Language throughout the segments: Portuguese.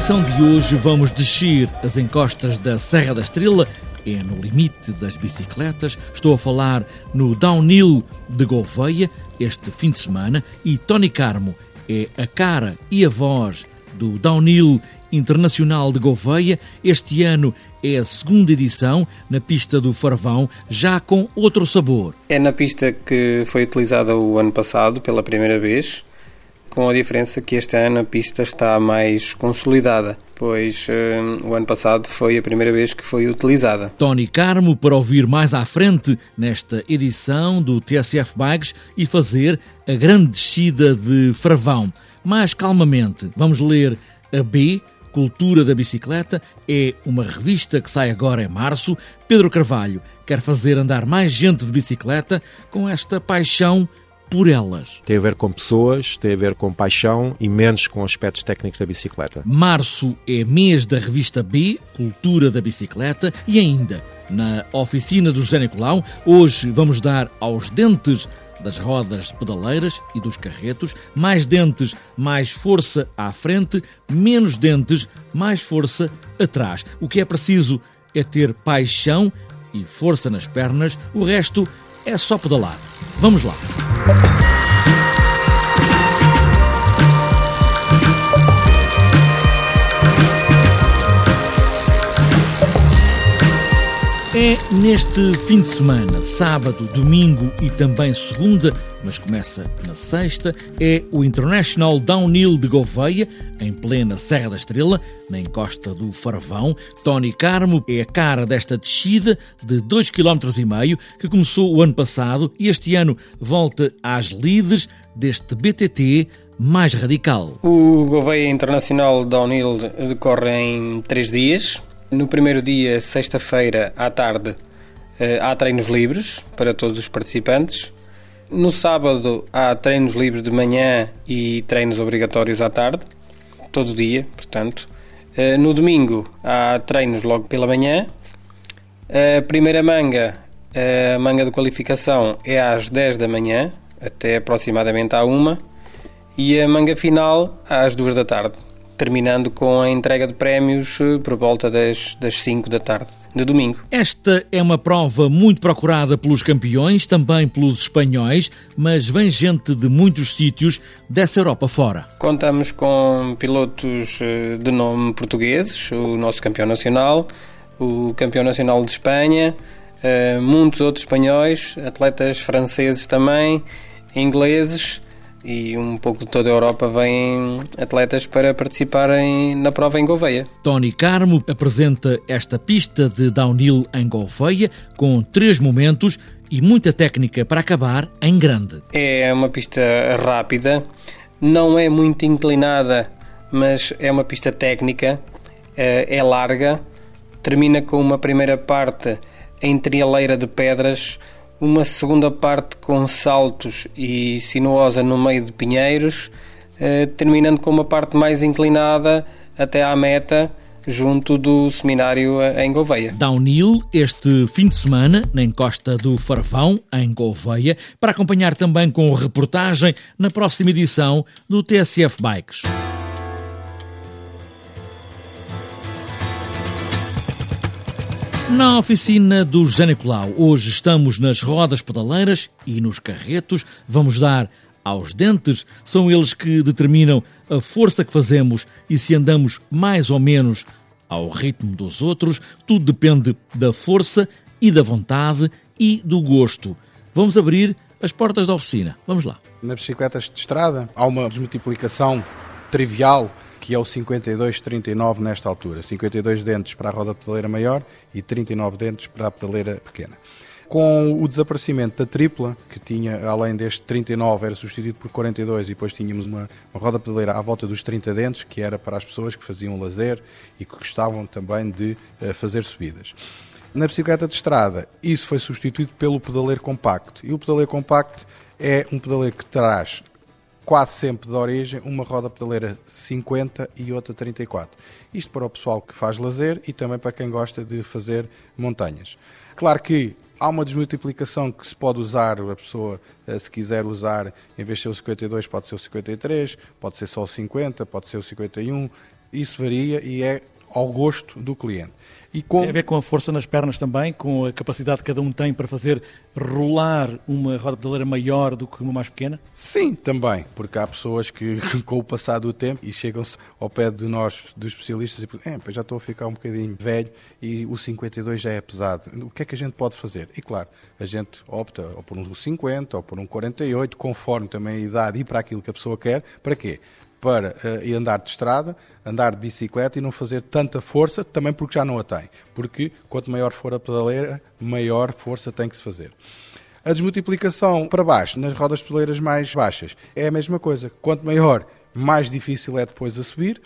edição de hoje vamos descer as encostas da Serra da Estrela, é no limite das bicicletas. Estou a falar no Downhill de Gouveia este fim de semana e Tony Carmo é a cara e a voz do Downhill Internacional de Gouveia. Este ano é a segunda edição na pista do Farvão, já com outro sabor. É na pista que foi utilizada o ano passado pela primeira vez com a diferença que este ano a pista está mais consolidada, pois uh, o ano passado foi a primeira vez que foi utilizada. Tony Carmo para ouvir mais à frente nesta edição do TSF Bikes e fazer a grande descida de Fravão. Mais calmamente, vamos ler a B, Cultura da Bicicleta, é uma revista que sai agora em março. Pedro Carvalho quer fazer andar mais gente de bicicleta com esta paixão por elas. Tem a ver com pessoas, tem a ver com paixão e menos com aspectos técnicos da bicicleta. Março é mês da revista B, Cultura da Bicicleta, e ainda na oficina do José Nicolau, hoje vamos dar aos dentes das rodas pedaleiras e dos carretos, mais dentes, mais força à frente, menos dentes, mais força atrás. O que é preciso é ter paixão e força nas pernas, o resto é só pedalar. Vamos lá. É neste fim de semana, sábado, domingo e também segunda, mas começa na sexta, é o International Downhill de Gouveia, em plena Serra da Estrela, na encosta do Farvão. Tony Carmo é a cara desta descida de 2,5 km, que começou o ano passado e este ano volta às lides deste BTT mais radical. O Gouveia International Downhill decorre em três dias no primeiro dia, sexta-feira, à tarde, eh, há treinos livres para todos os participantes. No sábado, há treinos livres de manhã e treinos obrigatórios à tarde, todo dia, portanto. Eh, no domingo, há treinos logo pela manhã. A primeira manga, a manga de qualificação, é às 10 da manhã, até aproximadamente à 1 e a manga final às 2 da tarde terminando com a entrega de prémios eh, por volta das, das 5 da tarde de domingo. Esta é uma prova muito procurada pelos campeões, também pelos espanhóis, mas vem gente de muitos sítios dessa Europa fora. Contamos com pilotos eh, de nome portugueses, o nosso campeão nacional, o campeão nacional de Espanha, eh, muitos outros espanhóis, atletas franceses também, ingleses e um pouco de toda a Europa vêm atletas para participarem na prova em Gouveia. Tony Carmo apresenta esta pista de downhill em Gouveia com três momentos e muita técnica para acabar em grande. É uma pista rápida, não é muito inclinada, mas é uma pista técnica, é, é larga, termina com uma primeira parte em trialeira de pedras uma segunda parte com saltos e sinuosa no meio de pinheiros, eh, terminando com uma parte mais inclinada até à meta, junto do seminário em Gouveia. Downhill este fim de semana na encosta do Farvão, em Gouveia, para acompanhar também com reportagem na próxima edição do TSF Bikes. Na oficina do José Nicolau, hoje estamos nas rodas pedaleiras e nos carretos. Vamos dar aos dentes, são eles que determinam a força que fazemos e se andamos mais ou menos ao ritmo dos outros. Tudo depende da força e da vontade e do gosto. Vamos abrir as portas da oficina. Vamos lá. Nas bicicletas de estrada há uma desmultiplicação trivial que é o 52-39 nesta altura. 52 dentes para a roda pedaleira maior e 39 dentes para a pedaleira pequena. Com o desaparecimento da tripla, que tinha, além deste 39, era substituído por 42 e depois tínhamos uma, uma roda pedaleira à volta dos 30 dentes, que era para as pessoas que faziam lazer e que gostavam também de uh, fazer subidas. Na bicicleta de estrada, isso foi substituído pelo pedaleiro compacto. E o pedaleiro compacto é um pedaleiro que traz quase sempre de origem, uma roda pedaleira 50 e outra 34. Isto para o pessoal que faz lazer e também para quem gosta de fazer montanhas. Claro que há uma desmultiplicação que se pode usar, a pessoa, eh, se quiser usar, em vez de ser o 52, pode ser o 53, pode ser só o 50, pode ser o 51. isso varia e é ao gosto do cliente. E com... Tem a ver com a força nas pernas também, com a capacidade que cada um tem para fazer rolar uma roda pedaleira maior do que uma mais pequena? Sim, também, porque há pessoas que, com o passar do tempo, e chegam-se ao pé de nós, dos especialistas, e dizem, já estou a ficar um bocadinho velho e o 52 já é pesado. O que é que a gente pode fazer? E claro, a gente opta ou por um 50 ou por um 48, conforme também a idade e para aquilo que a pessoa quer. Para quê? Para uh, andar de estrada, andar de bicicleta e não fazer tanta força, também porque já não a tem. Porque quanto maior for a pedaleira, maior força tem que se fazer. A desmultiplicação para baixo, nas rodas pedaleiras mais baixas, é a mesma coisa. Quanto maior, mais difícil é depois a subir.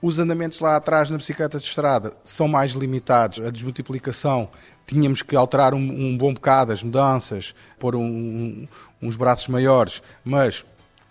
Os andamentos lá atrás na bicicleta de estrada são mais limitados. A desmultiplicação, tínhamos que alterar um, um bom bocado as mudanças, pôr um, um, uns braços maiores, mas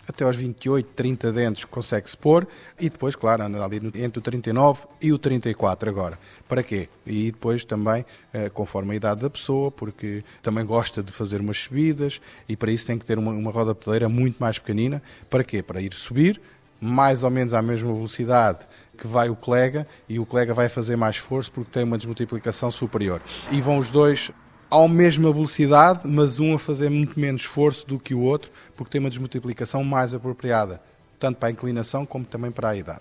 até aos 28, 30 dentes consegue-se pôr e depois, claro, anda ali entre o 39 e o 34 agora. Para quê? E depois também, eh, conforme a idade da pessoa, porque também gosta de fazer umas subidas e para isso tem que ter uma, uma roda pedaleira muito mais pequenina. Para quê? Para ir subir, mais ou menos à mesma velocidade que vai o colega e o colega vai fazer mais esforço porque tem uma desmultiplicação superior. E vão os dois à mesma velocidade, mas um a fazer muito menos esforço do que o outro, porque tem uma desmultiplicação mais apropriada, tanto para a inclinação como também para a idade.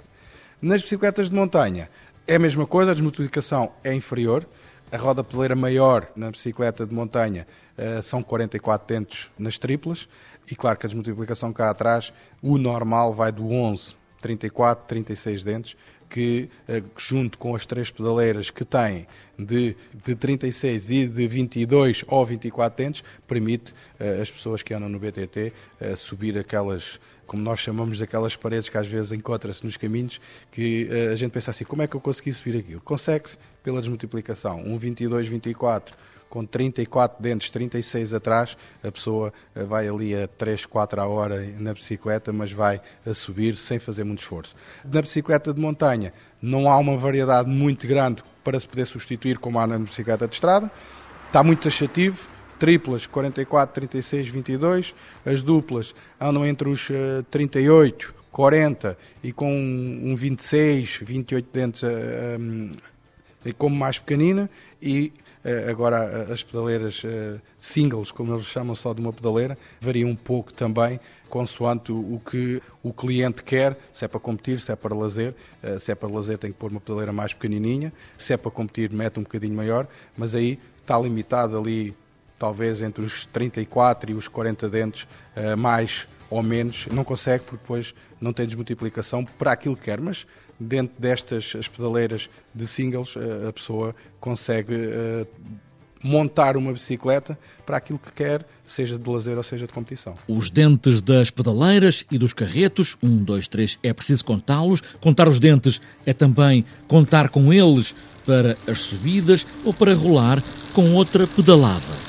Nas bicicletas de montanha é a mesma coisa, a desmultiplicação é inferior, a roda pedaleira maior na bicicleta de montanha uh, são 44 dentes nas triplas, e claro que a desmultiplicação cá atrás, o normal vai do 11, 34, 36 dentes, que, eh, junto com as três pedaleiras que têm de, de 36 e de 22 ou 24 dentes, permite uh, as pessoas que andam no BTT uh, eh, subir aquelas, como nós chamamos, aquelas paredes que às vezes encontra-se nos caminhos, que uh, a gente pensa assim, como é que eu consegui subir aquilo? Consegue-se pela desmultiplicação. Um 22, 24 com 34 dentes, 36 atrás, a pessoa eh, vai ali a 3, 4 a hora na bicicleta, mas vai a subir sem fazer muito esforço. Na bicicleta de montanha não há uma variedade muito grande para se poder substituir como há na bicicleta de estrada, está muito taxativo, triplas 44, 36, 22, as duplas andam entre os 38, eh, 40 e com um 26, 28 dentes eh, como mais pequenina e agora, eh, as pedaleiras eh, singles, como eles chamam só de uma pedaleira, variam um pouco também, consoante o que o cliente quer, se é para competir, se é para lazer. Se é para lazer, tem que pôr uma pedaleira mais pequenininha, se é para competir, mete um bocadinho maior, mas aí está limitado ali, talvez entre os 34 e os 40 dentes, mais ou menos, não consegue porque depois não tem desmultiplicação para aquilo que quer, mas dentro destas as pedaleiras de singles eh, a pessoa consegue uh, montar uma bicicleta para aquilo que quer, seja de lazer ou seja de competição. Os dentes das pedaleiras e dos carretos, um, dois, três, é preciso contá-los. Contar os dentes é também contar com eles para as subidas ou para rolar com outra pedalada.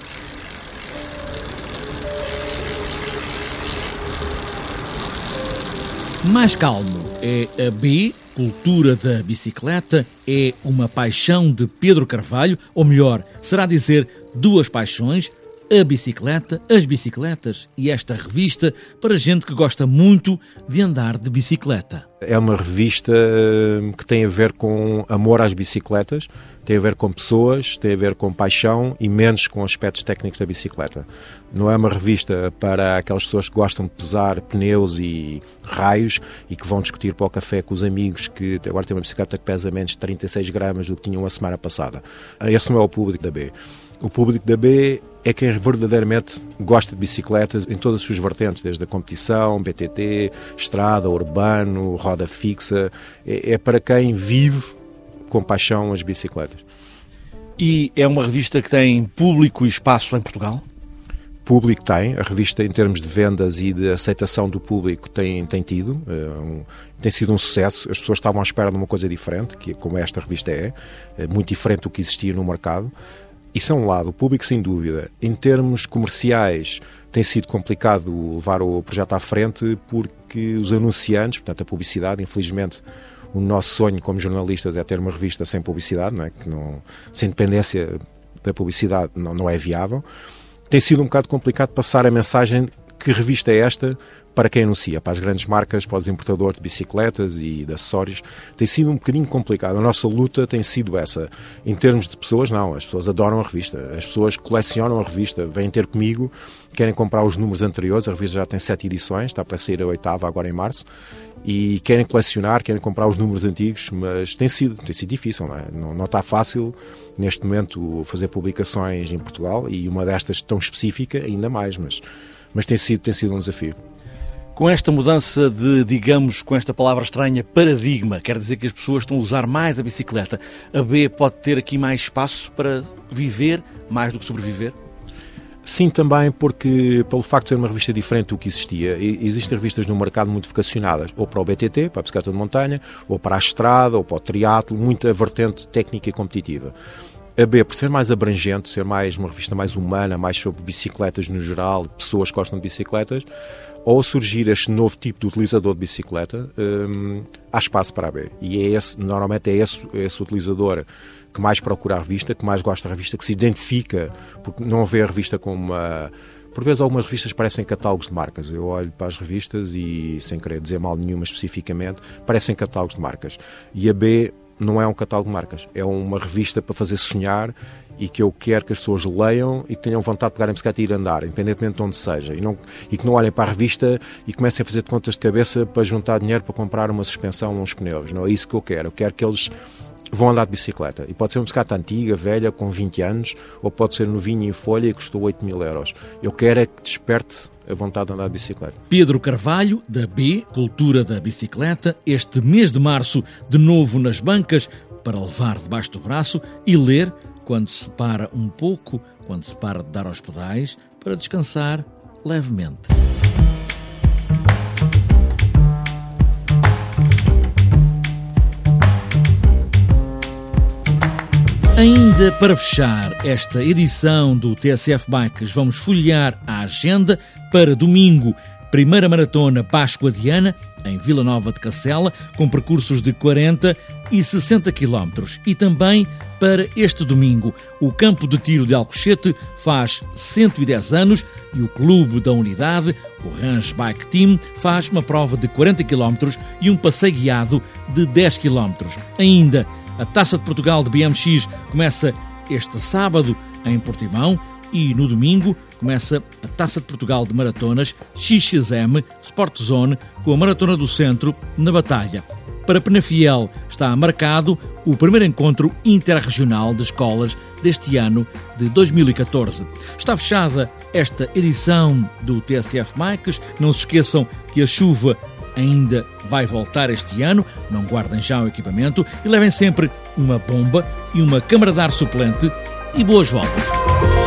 Mais calmo é a B, Cultura da Bicicleta, é uma paixão de Pedro Carvalho, ou melhor, será dizer duas paixões, a bicicleta, as bicicletas e esta revista para gente que gosta muito de andar de bicicleta. É uma revista eh, que tem a ver com amor às bicicletas, tem a ver com pessoas, tem a ver com paixão e menos com aspectos técnicos da bicicleta. Não é uma revista para aquelas pessoas que gostam de pesar pneus e raios e que vão discutir para o café com os amigos que agora tem uma bicicleta que pesa menos de 36 gramas do que tinham a semana passada. Esse não é o público da B. O público da B é quem verdadeiramente gosta de bicicletas em todas as suas vertentes, desde a competição, BTT, estrada, urbano, roda fixa. É, é para quem vive com paixão as bicicletas. E é uma revista que tem público e espaço em Portugal? Público tem, a revista em termos de vendas e de aceitação do público tem, tem tido, é um, tem sido um sucesso. As pessoas estavam à espera de uma coisa diferente, que como esta revista é, é muito diferente do que existia no mercado. Isso é um lado, o público sem dúvida. Em termos comerciais, tem sido complicado levar o projeto à frente porque os anunciantes, portanto a publicidade, infelizmente, o nosso sonho como jornalistas é ter uma revista sem publicidade, não é? que não, sem dependência da publicidade não, não é viável. Tem sido um bocado complicado passar a mensagem que revista é esta para quem anuncia, para as grandes marcas, para os importadores de bicicletas e de acessórios, tem sido um bocadinho complicado. A nossa luta tem sido essa. Em termos de pessoas, não. As pessoas adoram a revista. As pessoas colecionam a revista, vêm ter comigo, querem comprar os números anteriores. A revista já tem sete edições, está para sair a oitava agora em março. E querem colecionar, querem comprar os números antigos, mas tem sido, tem sido difícil, não, é? não, não está fácil neste momento fazer publicações em Portugal e uma destas tão específica ainda mais, mas, mas tem, sido, tem sido um desafio. Com esta mudança de, digamos, com esta palavra estranha, paradigma, quer dizer que as pessoas estão a usar mais a bicicleta, a B pode ter aqui mais espaço para viver mais do que sobreviver? Sim, também porque, pelo facto de ser uma revista diferente do que existia, existem revistas no mercado muito vocacionadas, ou para o BTT, para a bicicleta de montanha, ou para a estrada, ou para o triatlo, muita vertente técnica e competitiva. A B, por ser mais abrangente, ser mais uma revista mais humana, mais sobre bicicletas no geral, pessoas que gostam de bicicletas, ao surgir este novo tipo de utilizador de bicicleta, hum, há espaço para a B. E é esse, normalmente é esse, é esse utilizador que mais procura a revista, que mais gosta da revista, que se identifica, porque não vê a revista como uma. Por vezes algumas revistas parecem catálogos de marcas. Eu olho para as revistas e, sem querer dizer mal nenhuma especificamente, parecem catálogos de marcas. E a B não é um catálogo de marcas, é uma revista para fazer sonhar e que eu quero que as pessoas leiam e tenham vontade de pegar em bicicleta e ir andar, independentemente de onde seja. E, não, e que não olhem para a revista e comecem a fazer de contas de cabeça para juntar dinheiro para comprar uma suspensão ou uns pneus. Não é isso que eu quero. Eu quero que eles vão andar de bicicleta. E pode ser uma bicicleta antiga, velha, com 20 anos, ou pode ser novinha em folha e custou 8 mil euros. Eu quero é que desperte a vontade de andar de bicicleta. Pedro Carvalho, da B, Cultura da Bicicleta, este mês de março, de novo nas bancas, para levar debaixo do braço e ler quando se para um pouco, quando se para de dar aos pedais, para descansar levemente. Ainda para fechar esta edição do TSF Bikes, vamos folhear a agenda para domingo. Primeira maratona Páscoa Diana, em Vila Nova de Cacela, com percursos de 40 e 60 km. E também para este domingo. O campo de tiro de Alcochete faz 110 anos e o clube da unidade, o Range Bike Team, faz uma prova de 40 km e um passeio guiado de 10 km. Ainda, a Taça de Portugal de BMX começa este sábado em Portimão e no domingo começa a Taça de Portugal de Maratonas XXM Sport Zone com a Maratona do Centro na Batalha. Para Penafiel está marcado o primeiro encontro interregional de escolas deste ano de 2014. Está fechada esta edição do TSF Mikes. Não se esqueçam que a chuva ainda vai voltar este ano. Não guardem já o equipamento e levem sempre uma bomba e uma câmara de ar suplente. E boas voltas!